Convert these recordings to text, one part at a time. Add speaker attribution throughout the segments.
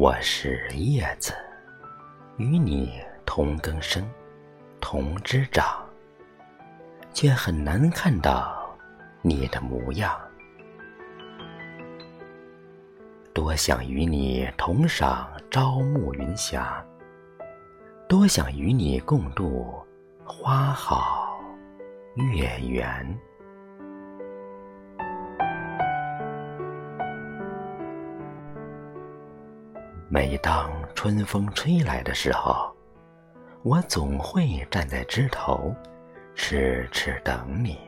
Speaker 1: 我是叶子，与你同根生，同枝长，却很难看到你的模样。多想与你同赏朝暮云霞，多想与你共度花好月圆。每当春风吹来的时候，我总会站在枝头，痴痴等你，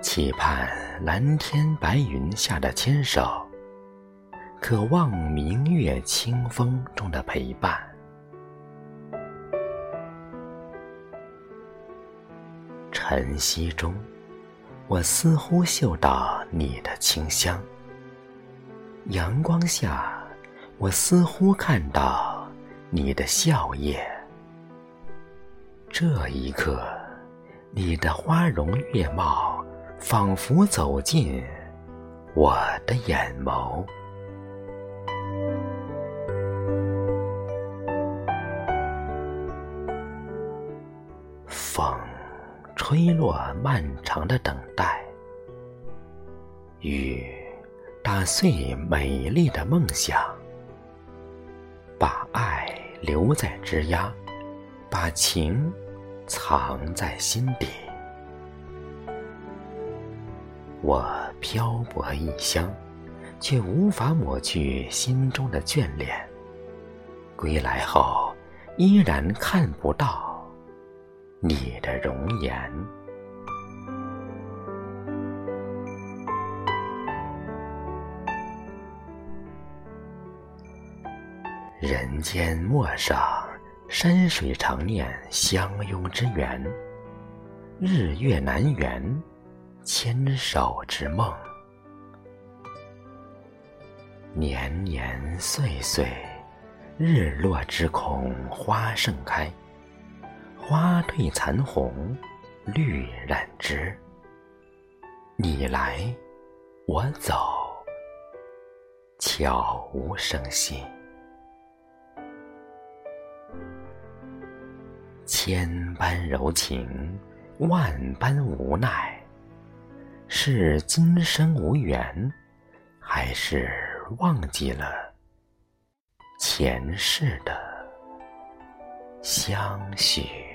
Speaker 1: 期盼蓝天白云下的牵手，渴望明月清风中的陪伴。晨曦中，我似乎嗅到你的清香；阳光下，我似乎看到你的笑靥，这一刻，你的花容月貌仿佛走进我的眼眸。风吹落漫长的等待，雨打碎美丽的梦想。把爱留在枝桠，把情藏在心底。我漂泊异乡，却无法抹去心中的眷恋。归来后，依然看不到你的容颜。人间陌上，山水常念相拥之缘；日月难圆，牵手之梦。年年岁岁，日落之空，花盛开，花褪残红，绿染枝。你来，我走，悄无声息。千般柔情，万般无奈，是今生无缘，还是忘记了前世的相许？